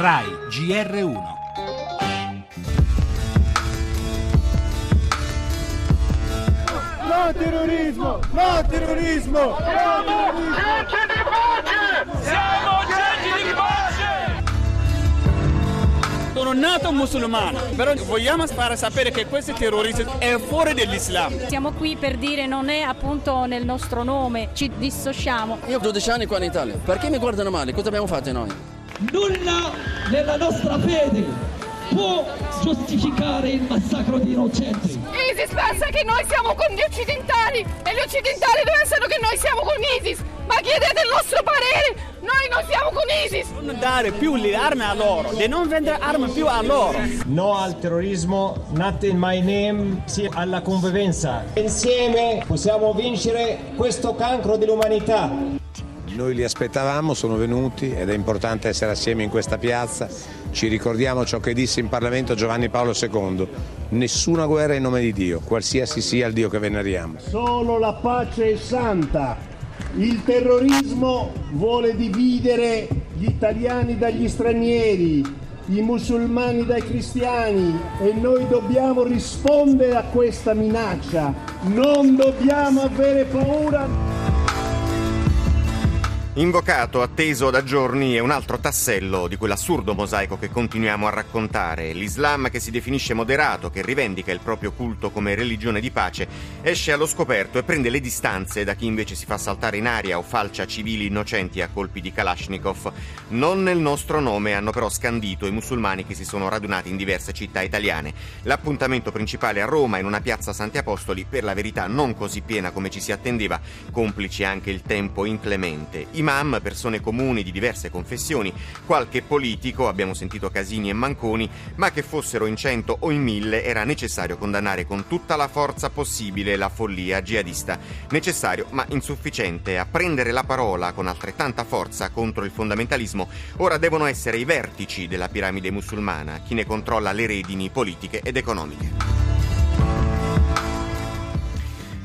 RAI GR1. No terrorismo! No terrorismo! Siamo gente di pace! Siamo gente di pace! Sono nato musulmano, però vogliamo fare sapere che questi terroristi è fuori dall'Islam. Siamo qui per dire non è appunto nel nostro nome, ci dissociamo. Io ho 12 anni qua in Italia, perché mi guardano male? Cosa abbiamo fatto noi? Nulla nella nostra fede può giustificare il massacro di innocenti. ISIS pensa che noi siamo con gli occidentali e gli occidentali pensano che noi siamo con ISIS. Ma chiedete il nostro parere, noi non siamo con ISIS. Non dare più le armi a loro, di non vendere armi più a loro. No al terrorismo, not in my name, sì alla convivenza. Insieme possiamo vincere questo cancro dell'umanità. Noi li aspettavamo, sono venuti ed è importante essere assieme in questa piazza. Ci ricordiamo ciò che disse in Parlamento Giovanni Paolo II. Nessuna guerra in nome di Dio, qualsiasi sia il Dio che veneriamo. Solo la pace è santa. Il terrorismo vuole dividere gli italiani dagli stranieri, i musulmani dai cristiani e noi dobbiamo rispondere a questa minaccia. Non dobbiamo avere paura. Invocato, atteso da giorni, è un altro tassello di quell'assurdo mosaico che continuiamo a raccontare. L'Islam che si definisce moderato, che rivendica il proprio culto come religione di pace, esce allo scoperto e prende le distanze da chi invece si fa saltare in aria o falcia civili innocenti a colpi di Kalashnikov. Non nel nostro nome hanno però scandito i musulmani che si sono radunati in diverse città italiane. L'appuntamento principale a Roma, in una piazza Santi Apostoli, per la verità non così piena come ci si attendeva, complice anche il tempo inclemente imam, persone comuni di diverse confessioni, qualche politico, abbiamo sentito Casini e Manconi, ma che fossero in cento o in mille era necessario condannare con tutta la forza possibile la follia jihadista. Necessario ma insufficiente. A prendere la parola con altrettanta forza contro il fondamentalismo ora devono essere i vertici della piramide musulmana, chi ne controlla le redini politiche ed economiche.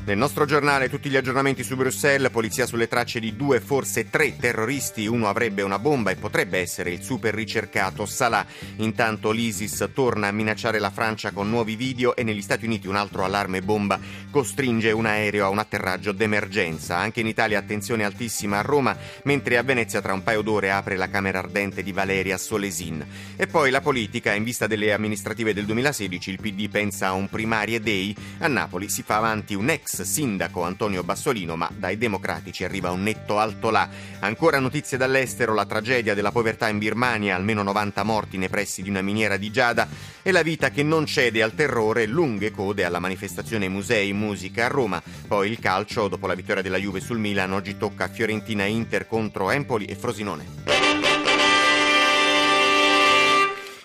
Nel nostro giornale tutti gli aggiornamenti su Bruxelles, polizia sulle tracce di due, forse tre terroristi, uno avrebbe una bomba e potrebbe essere il super ricercato Salah. Intanto l'ISIS torna a minacciare la Francia con nuovi video e negli Stati Uniti un altro allarme bomba costringe un aereo a un atterraggio d'emergenza. Anche in Italia attenzione altissima a Roma, mentre a Venezia tra un paio d'ore apre la Camera Ardente di Valeria Solesin. E poi la politica, in vista delle amministrative del 2016, il PD pensa a un primarie day, a Napoli si fa avanti un ex sindaco Antonio Bassolino, ma dai democratici arriva un netto alto là. Ancora notizie dall'estero, la tragedia della povertà in Birmania, almeno 90 morti nei pressi di una miniera di Giada e la vita che non cede al terrore, lunghe code alla manifestazione Musei Musica a Roma. Poi il calcio, dopo la vittoria della Juve sul Milan, oggi tocca Fiorentina Inter contro Empoli e Frosinone.